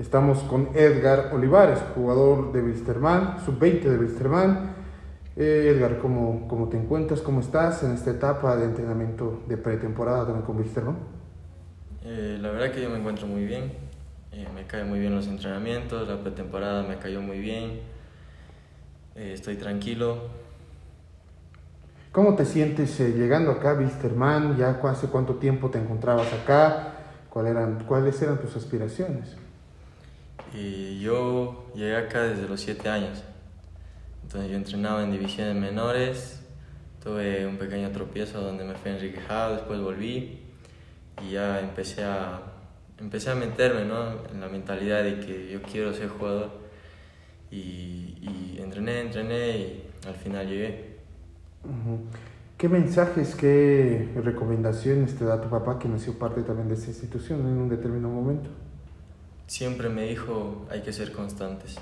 Estamos con Edgar Olivares, jugador de Wilstermann, sub-20 de Wilstermann. Eh, Edgar, ¿cómo, ¿cómo, te encuentras? ¿Cómo estás en esta etapa de entrenamiento de pretemporada también con Wilstermann? Eh, la verdad que yo me encuentro muy bien. Eh, me caen muy bien los entrenamientos, la pretemporada me cayó muy bien. Eh, estoy tranquilo. ¿Cómo te sientes eh, llegando acá a Wilstermann? ¿Ya hace cuánto tiempo te encontrabas acá? ¿Cuál eran, ¿Cuáles eran tus aspiraciones? Y yo llegué acá desde los 7 años. Entonces yo entrenaba en divisiones menores, tuve un pequeño tropiezo donde me fui enriquejado, después volví y ya empecé a, empecé a meterme ¿no? en la mentalidad de que yo quiero ser jugador. Y, y entrené, entrené y al final llegué. ¿Qué mensajes, qué recomendaciones te da tu papá que nació parte también de esta institución en un determinado momento? Siempre me dijo, hay que ser constantes.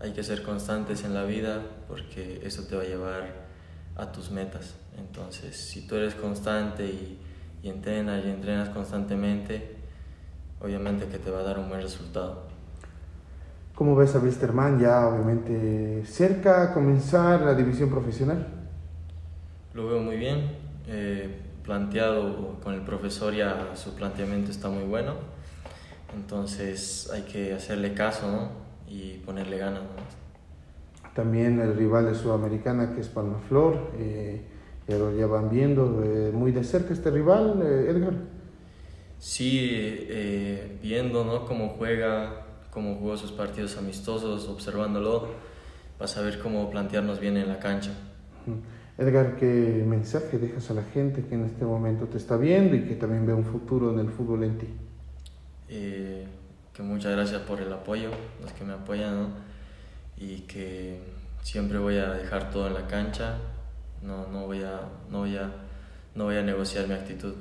Hay que ser constantes en la vida porque eso te va a llevar a tus metas. Entonces, si tú eres constante y, y entrenas y entrenas constantemente, obviamente que te va a dar un buen resultado. ¿Cómo ves a Wilstermann ya obviamente cerca a comenzar la división profesional? Lo veo muy bien, eh, planteado con el profesor ya su planteamiento está muy bueno, entonces hay que hacerle caso ¿no? y ponerle ganas. ¿no? También el rival de Sudamericana que es Palmaflor, eh, ya lo llevan viendo eh, muy de cerca este rival, eh, Edgar. Sí, eh, viendo ¿no? cómo juega, cómo jugó sus partidos amistosos, observándolo, para saber cómo plantearnos bien en la cancha. Edgar, ¿qué mensaje dejas a la gente que en este momento te está viendo y que también ve un futuro en el fútbol en ti? Eh, que muchas gracias por el apoyo, los que me apoyan, y que siempre voy a dejar todo en la cancha, no, no, voy, a, no, voy, a, no voy a negociar mi actitud.